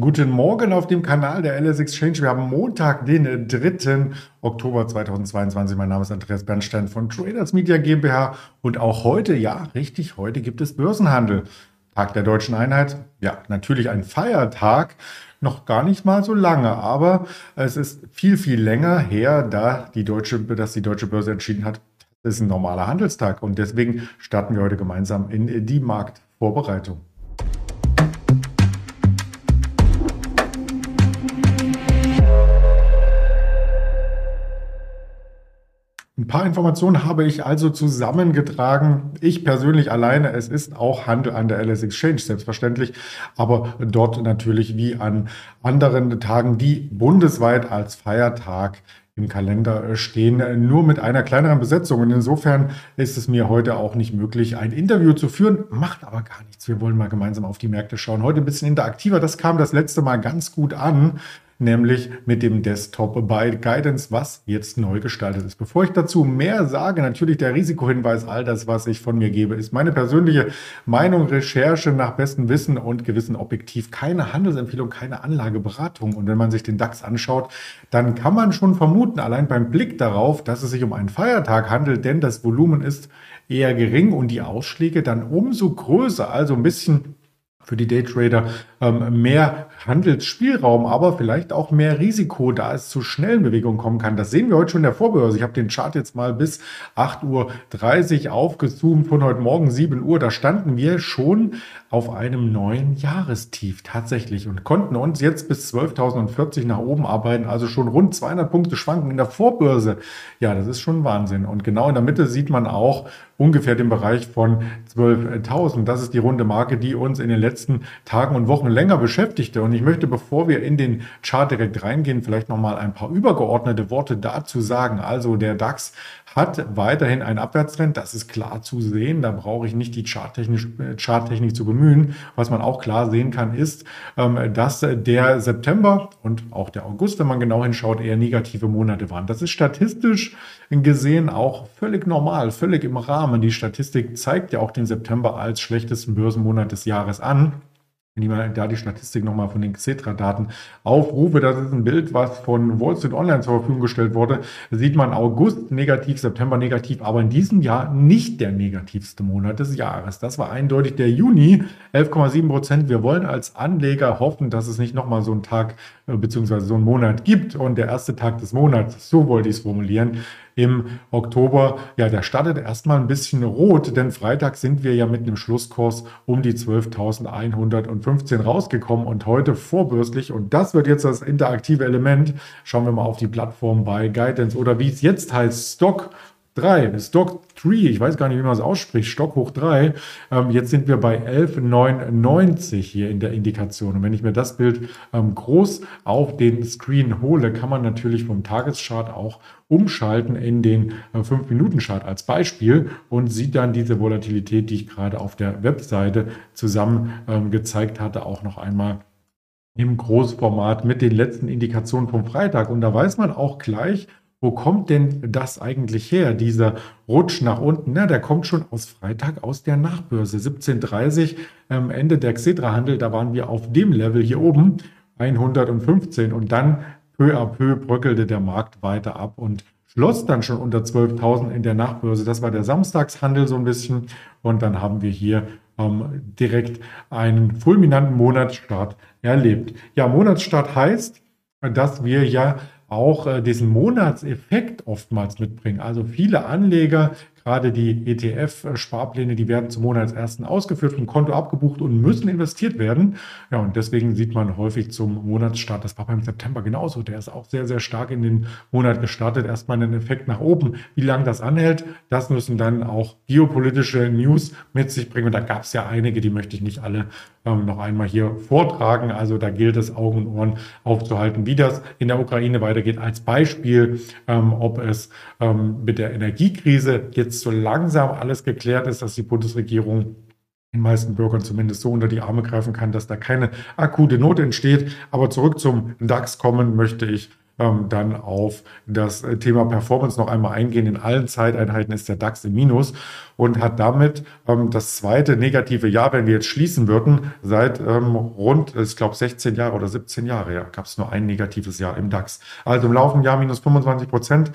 Guten Morgen auf dem Kanal der LS Exchange. Wir haben Montag, den 3. Oktober 2022. Mein Name ist Andreas Bernstein von Traders Media GmbH. Und auch heute, ja, richtig, heute gibt es Börsenhandel. Tag der deutschen Einheit. Ja, natürlich ein Feiertag. Noch gar nicht mal so lange, aber es ist viel, viel länger her, da die deutsche, dass die deutsche Börse entschieden hat, es ist ein normaler Handelstag. Und deswegen starten wir heute gemeinsam in die Marktvorbereitung. Ein paar Informationen habe ich also zusammengetragen. Ich persönlich alleine, es ist auch Handel an der LS Exchange, selbstverständlich, aber dort natürlich wie an anderen Tagen, die bundesweit als Feiertag im Kalender stehen, nur mit einer kleineren Besetzung. Und insofern ist es mir heute auch nicht möglich, ein Interview zu führen. Macht aber gar nichts. Wir wollen mal gemeinsam auf die Märkte schauen. Heute ein bisschen interaktiver. Das kam das letzte Mal ganz gut an nämlich mit dem Desktop bei Guidance, was jetzt neu gestaltet ist. Bevor ich dazu mehr sage, natürlich der Risikohinweis, all das, was ich von mir gebe, ist meine persönliche Meinung, Recherche nach bestem Wissen und Gewissen objektiv. Keine Handelsempfehlung, keine Anlageberatung. Und wenn man sich den DAX anschaut, dann kann man schon vermuten, allein beim Blick darauf, dass es sich um einen Feiertag handelt, denn das Volumen ist eher gering und die Ausschläge dann umso größer. Also ein bisschen für die Daytrader ähm, mehr Handelsspielraum, aber vielleicht auch mehr Risiko, da es zu schnellen Bewegungen kommen kann. Das sehen wir heute schon in der Vorbörse. Ich habe den Chart jetzt mal bis 8.30 Uhr aufgezoomt von heute Morgen 7 Uhr. Da standen wir schon auf einem neuen Jahrestief tatsächlich und konnten uns jetzt bis 12.040 nach oben arbeiten, also schon rund 200 Punkte schwanken in der Vorbörse. Ja, das ist schon Wahnsinn. Und genau in der Mitte sieht man auch ungefähr den Bereich von 12.000. Das ist die runde Marke, die uns in den letzten Tagen und Wochen länger beschäftigte. Und ich möchte, bevor wir in den Chart direkt reingehen, vielleicht nochmal ein paar übergeordnete Worte dazu sagen. Also der DAX hat weiterhin einen Abwärtstrend. Das ist klar zu sehen. Da brauche ich nicht die Charttechnik, Charttechnik zu bemühen. Was man auch klar sehen kann, ist, ähm, dass der September und auch der August, wenn man genau hinschaut, eher negative Monate waren. Das ist statistisch gesehen auch völlig normal, völlig im Rahmen. Die Statistik zeigt ja auch den September als schlechtesten Börsenmonat des Jahres an. Wenn ich mal da die Statistik nochmal von den Xetra-Daten aufrufe, das ist ein Bild, was von Wall Street Online zur Verfügung gestellt wurde, da sieht man August negativ, September negativ, aber in diesem Jahr nicht der negativste Monat des Jahres. Das war eindeutig der Juni, 11,7 Prozent. Wir wollen als Anleger hoffen, dass es nicht nochmal so einen Tag äh, bzw. so einen Monat gibt und der erste Tag des Monats, so wollte ich es formulieren, im Oktober, ja, der startet erstmal ein bisschen rot, denn Freitag sind wir ja mit einem Schlusskurs um die 12.115 rausgekommen und heute vorbürstlich. Und das wird jetzt das interaktive Element. Schauen wir mal auf die Plattform bei Guidance oder wie es jetzt heißt, Stock 3, Stock 3, ich weiß gar nicht, wie man es ausspricht, Stock hoch 3. Ähm, jetzt sind wir bei 11,99 hier in der Indikation. Und wenn ich mir das Bild ähm, groß auf den Screen hole, kann man natürlich vom Tageschart auch umschalten in den äh, 5-Minuten-Chart als Beispiel und sieht dann diese Volatilität, die ich gerade auf der Webseite zusammen ähm, gezeigt hatte, auch noch einmal im Großformat mit den letzten Indikationen vom Freitag. Und da weiß man auch gleich, wo kommt denn das eigentlich her, dieser Rutsch nach unten? Na, der kommt schon aus Freitag aus der Nachbörse. 17.30 ähm, Ende der Xetra-Handel, da waren wir auf dem Level hier oben, 115. Und dann peu à peu bröckelte der Markt weiter ab und schloss dann schon unter 12.000 in der Nachbörse. Das war der Samstagshandel so ein bisschen. Und dann haben wir hier ähm, direkt einen fulminanten Monatsstart erlebt. Ja, Monatsstart heißt, dass wir ja auch äh, diesen Monatseffekt oftmals mitbringen. Also viele Anleger Gerade die ETF-Sparpläne, die werden zum Monatsersten ausgeführt, vom Konto abgebucht und müssen investiert werden. Ja, und deswegen sieht man häufig zum Monatsstart, das war beim September genauso, der ist auch sehr, sehr stark in den Monat gestartet. Erstmal einen Effekt nach oben. Wie lange das anhält, das müssen dann auch geopolitische News mit sich bringen. Und da gab es ja einige, die möchte ich nicht alle ähm, noch einmal hier vortragen. Also da gilt es, Augen und Ohren aufzuhalten, wie das in der Ukraine weitergeht. Als Beispiel, ähm, ob es ähm, mit der Energiekrise jetzt jetzt so langsam alles geklärt ist, dass die Bundesregierung den meisten Bürgern zumindest so unter die Arme greifen kann, dass da keine akute Not entsteht. Aber zurück zum DAX kommen möchte ich ähm, dann auf das Thema Performance noch einmal eingehen. In allen Zeiteinheiten ist der DAX im Minus und hat damit ähm, das zweite negative Jahr, wenn wir jetzt schließen würden, seit ähm, rund, ich glaube, 16 Jahre oder 17 Jahre, ja, gab es nur ein negatives Jahr im DAX. Also im laufenden Jahr minus 25 Prozent.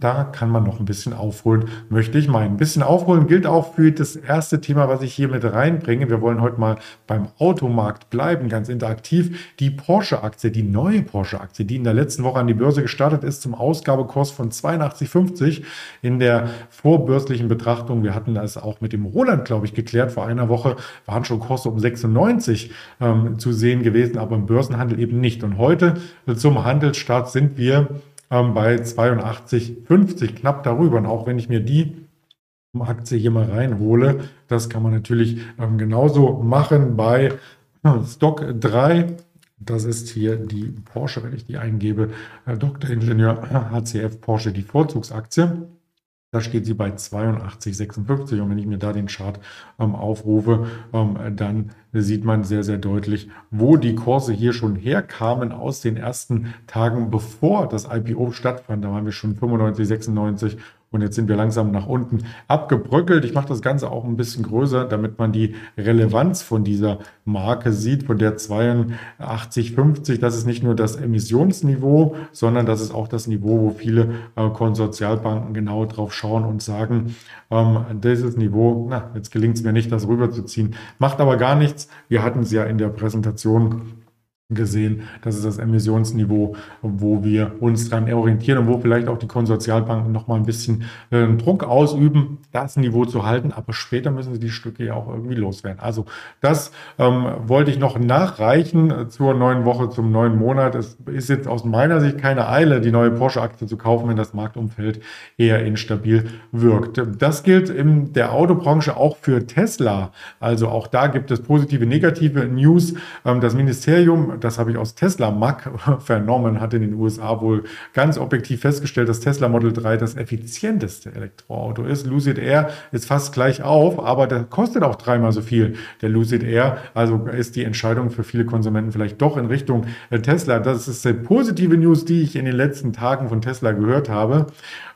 Da kann man noch ein bisschen aufholen, möchte ich meinen. Ein bisschen aufholen gilt auch für das erste Thema, was ich hier mit reinbringe. Wir wollen heute mal beim Automarkt bleiben, ganz interaktiv. Die Porsche-Aktie, die neue Porsche-Aktie, die in der letzten Woche an die Börse gestartet ist, zum Ausgabekurs von 82,50 in der vorbörslichen Betrachtung. Wir hatten das auch mit dem Roland, glaube ich, geklärt. Vor einer Woche waren schon Kurse um 96 ähm, zu sehen gewesen, aber im Börsenhandel eben nicht. Und heute zum Handelsstart sind wir ähm, bei 82,50, knapp darüber. Und auch wenn ich mir die Aktie hier mal reinhole, das kann man natürlich ähm, genauso machen bei äh, Stock 3. Das ist hier die Porsche, wenn ich die eingebe, äh, Dr. Ingenieur HCF Porsche, die Vorzugsaktie. Da steht sie bei 82,56 und wenn ich mir da den Chart ähm, aufrufe, ähm, dann sieht man sehr, sehr deutlich, wo die Kurse hier schon herkamen aus den ersten Tagen, bevor das IPO stattfand. Da waren wir schon 95, 96 und jetzt sind wir langsam nach unten abgebröckelt. Ich mache das Ganze auch ein bisschen größer, damit man die Relevanz von dieser Marke sieht, von der 8250. Das ist nicht nur das Emissionsniveau, sondern das ist auch das Niveau, wo viele äh, Konsortialbanken genau drauf schauen und sagen, ähm, dieses Niveau, na, jetzt gelingt es mir nicht, das rüberzuziehen. Macht aber gar nichts. Wir hatten es ja in der Präsentation gesehen. Das ist das Emissionsniveau, wo wir uns dran orientieren und wo vielleicht auch die Konsortialbanken noch mal ein bisschen äh, Druck ausüben, das Niveau zu halten. Aber später müssen sie die Stücke ja auch irgendwie loswerden. Also das ähm, wollte ich noch nachreichen zur neuen Woche, zum neuen Monat. Es ist jetzt aus meiner Sicht keine Eile, die neue Porsche-Aktie zu kaufen, wenn das Marktumfeld eher instabil wirkt. Das gilt in der Autobranche auch für Tesla. Also auch da gibt es positive, negative News. Ähm, das Ministerium das habe ich aus Tesla Mac vernommen, hat in den USA wohl ganz objektiv festgestellt, dass Tesla Model 3 das effizienteste Elektroauto ist. Lucid Air ist fast gleich auf, aber der kostet auch dreimal so viel, der Lucid Air. Also ist die Entscheidung für viele Konsumenten vielleicht doch in Richtung äh, Tesla. Das ist die positive News, die ich in den letzten Tagen von Tesla gehört habe.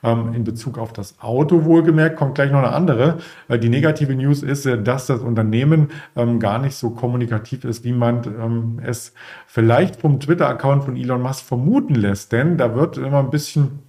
Ähm, in Bezug auf das Auto wohlgemerkt kommt gleich noch eine andere. Äh, die negative News ist, äh, dass das Unternehmen ähm, gar nicht so kommunikativ ist, wie man ähm, es vielleicht vom Twitter-Account von Elon Musk vermuten lässt. Denn da wird immer ein bisschen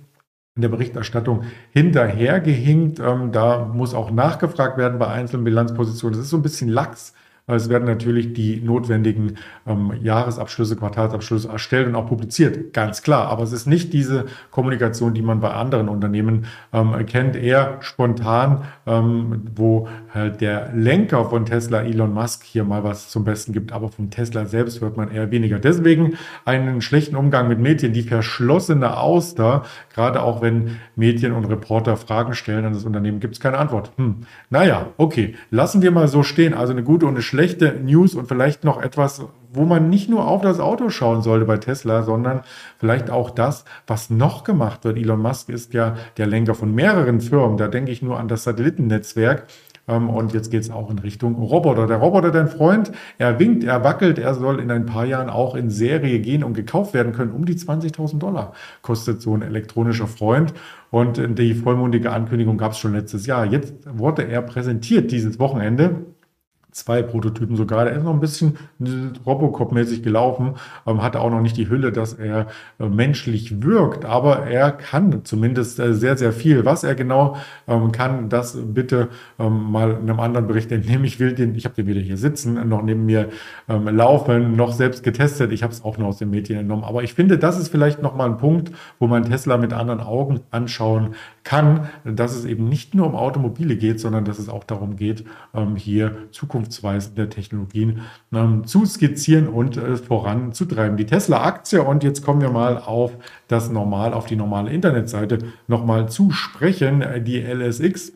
in der Berichterstattung hinterhergehinkt. da muss auch nachgefragt werden bei einzelnen Bilanzpositionen. Das ist so ein bisschen lax es werden natürlich die notwendigen ähm, Jahresabschlüsse, Quartalsabschlüsse erstellt und auch publiziert, ganz klar. Aber es ist nicht diese Kommunikation, die man bei anderen Unternehmen ähm, kennt, eher spontan, ähm, wo halt der Lenker von Tesla, Elon Musk, hier mal was zum Besten gibt. Aber von Tesla selbst hört man eher weniger. Deswegen einen schlechten Umgang mit Medien, die verschlossene Auster, gerade auch wenn Medien und Reporter Fragen stellen an das Unternehmen, gibt es keine Antwort. Hm. Naja, okay, lassen wir mal so stehen. Also eine gute und eine schlechte schlechte News und vielleicht noch etwas, wo man nicht nur auf das Auto schauen sollte bei Tesla, sondern vielleicht auch das, was noch gemacht wird. Elon Musk ist ja der Lenker von mehreren Firmen. Da denke ich nur an das Satellitennetzwerk. Ähm, und jetzt geht es auch in Richtung Roboter. Der Roboter, dein Freund, er winkt, er wackelt, er soll in ein paar Jahren auch in Serie gehen und gekauft werden können. Um die 20.000 Dollar kostet so ein elektronischer Freund. Und die vollmundige Ankündigung gab es schon letztes Jahr. Jetzt wurde er präsentiert dieses Wochenende zwei Prototypen sogar. Der ist noch ein bisschen Robocop-mäßig gelaufen, ähm, hatte auch noch nicht die Hülle, dass er äh, menschlich wirkt, aber er kann zumindest äh, sehr, sehr viel. Was er genau ähm, kann, das bitte ähm, mal in einem anderen Bericht entnehmen. Ich will den, ich habe den wieder hier sitzen, noch neben mir ähm, laufen, noch selbst getestet. Ich habe es auch nur aus den Medien entnommen. Aber ich finde, das ist vielleicht nochmal ein Punkt, wo man Tesla mit anderen Augen anschauen kann, dass es eben nicht nur um Automobile geht, sondern dass es auch darum geht, ähm, hier zukunftsweisende Technologien ähm, zu skizzieren und äh, voranzutreiben. Die Tesla-Aktie, und jetzt kommen wir mal auf das normal, auf die normale Internetseite nochmal zu sprechen, die LSX.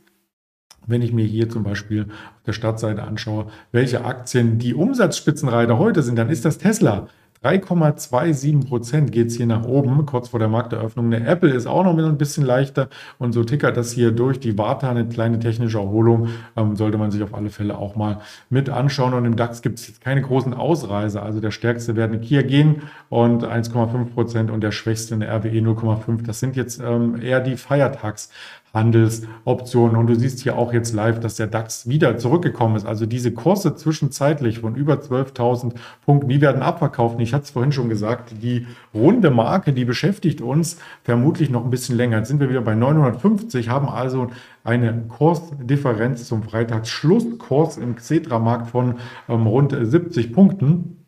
Wenn ich mir hier zum Beispiel auf der Startseite anschaue, welche Aktien die Umsatzspitzenreiter heute sind, dann ist das Tesla. 3,27 Prozent geht es hier nach oben, kurz vor der Markteröffnung. Der Apple ist auch noch ein bisschen leichter und so tickert das hier durch. Die Warte eine kleine technische Erholung, ähm, sollte man sich auf alle Fälle auch mal mit anschauen. Und im DAX gibt es jetzt keine großen Ausreißer. Also der stärkste werden Kia gehen und 1,5 Prozent und der schwächste in der RWE 0,5. Das sind jetzt ähm, eher die Feiertags. Handelsoptionen. Und du siehst hier auch jetzt live, dass der DAX wieder zurückgekommen ist. Also diese Kurse zwischenzeitlich von über 12.000 Punkten, die werden abverkauft. Ich hatte es vorhin schon gesagt, die runde Marke, die beschäftigt uns vermutlich noch ein bisschen länger. Jetzt sind wir wieder bei 950, haben also eine Kursdifferenz zum Freitagsschlusskurs im Xetra-Markt von ähm, rund 70 Punkten.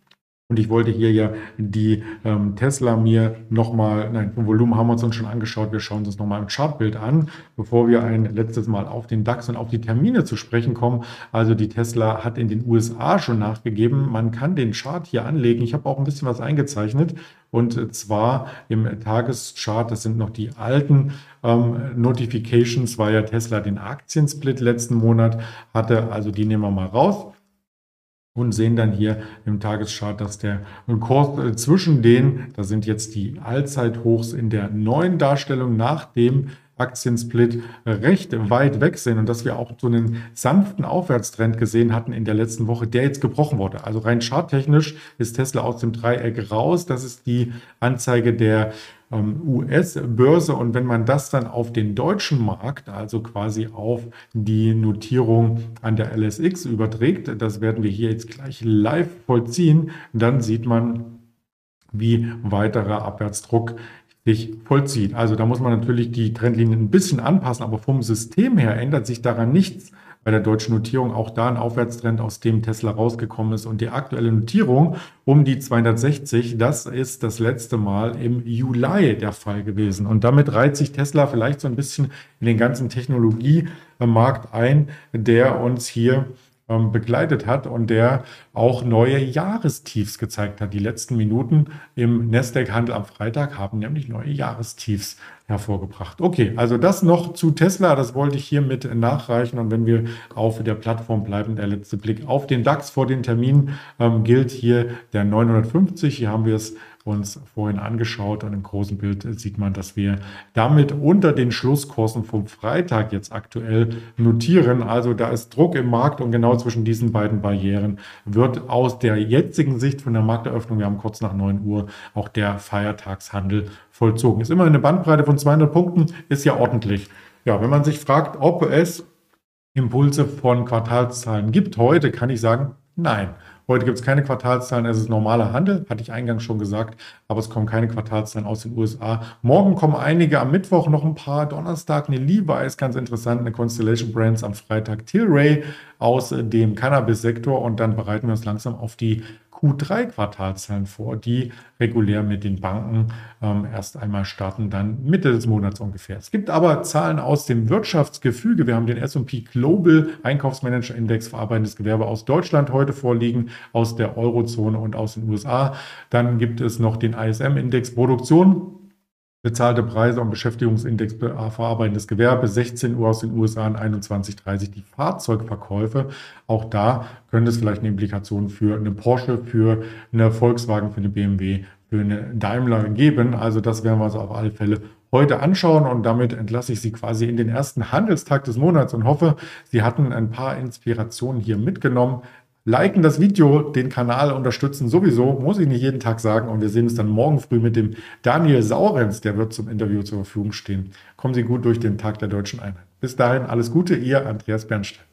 Und ich wollte hier ja die ähm, Tesla mir nochmal, nein, vom Volumen haben wir uns schon angeschaut. Wir schauen uns nochmal im Chartbild an, bevor wir ein letztes Mal auf den DAX und auf die Termine zu sprechen kommen. Also die Tesla hat in den USA schon nachgegeben. Man kann den Chart hier anlegen. Ich habe auch ein bisschen was eingezeichnet. Und zwar im Tageschart, das sind noch die alten ähm, Notifications, weil ja Tesla den Aktiensplit letzten Monat hatte. Also die nehmen wir mal raus und sehen dann hier im Tageschart, dass der Kurs äh, zwischen den, da sind jetzt die Allzeithochs in der neuen Darstellung nach dem Aktiensplit recht weit weg sind und dass wir auch so einen sanften Aufwärtstrend gesehen hatten in der letzten Woche, der jetzt gebrochen wurde. Also rein charttechnisch ist Tesla aus dem Dreieck raus. Das ist die Anzeige der US-Börse. Und wenn man das dann auf den deutschen Markt, also quasi auf die Notierung an der LSX überträgt, das werden wir hier jetzt gleich live vollziehen, dann sieht man, wie weiterer Abwärtsdruck sich vollzieht. Also da muss man natürlich die Trendlinien ein bisschen anpassen, aber vom System her ändert sich daran nichts bei der deutschen Notierung. Auch da ein Aufwärtstrend, aus dem Tesla rausgekommen ist. Und die aktuelle Notierung um die 260, das ist das letzte Mal im Juli der Fall gewesen. Und damit reiht sich Tesla vielleicht so ein bisschen in den ganzen Technologiemarkt ein, der uns hier ähm, begleitet hat und der auch neue Jahrestiefs gezeigt hat. Die letzten Minuten im Nasdaq-Handel am Freitag haben nämlich neue Jahrestiefs hervorgebracht. Okay, also das noch zu Tesla, das wollte ich hiermit nachreichen. Und wenn wir auf der Plattform bleiben, der letzte Blick auf den DAX vor den Termin ähm, gilt hier der 950. Hier haben wir es uns vorhin angeschaut und im großen Bild sieht man, dass wir damit unter den Schlusskursen vom Freitag jetzt aktuell notieren. Also da ist Druck im Markt und genau zwischen diesen beiden Barrieren wird aus der jetzigen Sicht von der Markteröffnung, wir haben kurz nach 9 Uhr, auch der Feiertagshandel vollzogen. Ist immer eine Bandbreite von 200 Punkten, ist ja ordentlich. Ja, wenn man sich fragt, ob es Impulse von Quartalszahlen gibt heute, kann ich sagen, nein. Heute gibt es keine Quartalszahlen, es ist normaler Handel, hatte ich eingangs schon gesagt, aber es kommen keine Quartalszahlen aus den USA. Morgen kommen einige, am Mittwoch noch ein paar, Donnerstag eine Levi's, ganz interessant, eine Constellation Brands, am Freitag Tilray aus dem Cannabis-Sektor und dann bereiten wir uns langsam auf die Q3-Quartalzahlen vor, die regulär mit den Banken ähm, erst einmal starten, dann Mitte des Monats ungefähr. Es gibt aber Zahlen aus dem Wirtschaftsgefüge. Wir haben den S&P Global Einkaufsmanager Index verarbeitendes Gewerbe aus Deutschland heute vorliegen, aus der Eurozone und aus den USA. Dann gibt es noch den ISM-Index Produktion bezahlte Preise und Beschäftigungsindex verarbeitendes Gewerbe, 16 Uhr aus den USA und 21.30 die Fahrzeugverkäufe. Auch da könnte es vielleicht eine Implikation für eine Porsche, für eine Volkswagen, für eine BMW, für eine Daimler geben. Also das werden wir uns auf alle Fälle heute anschauen und damit entlasse ich Sie quasi in den ersten Handelstag des Monats und hoffe, Sie hatten ein paar Inspirationen hier mitgenommen. Liken das Video, den Kanal unterstützen sowieso, muss ich nicht jeden Tag sagen. Und wir sehen uns dann morgen früh mit dem Daniel Saurenz, der wird zum Interview zur Verfügung stehen. Kommen Sie gut durch den Tag der deutschen Einheit. Bis dahin alles Gute, Ihr Andreas Bernstein.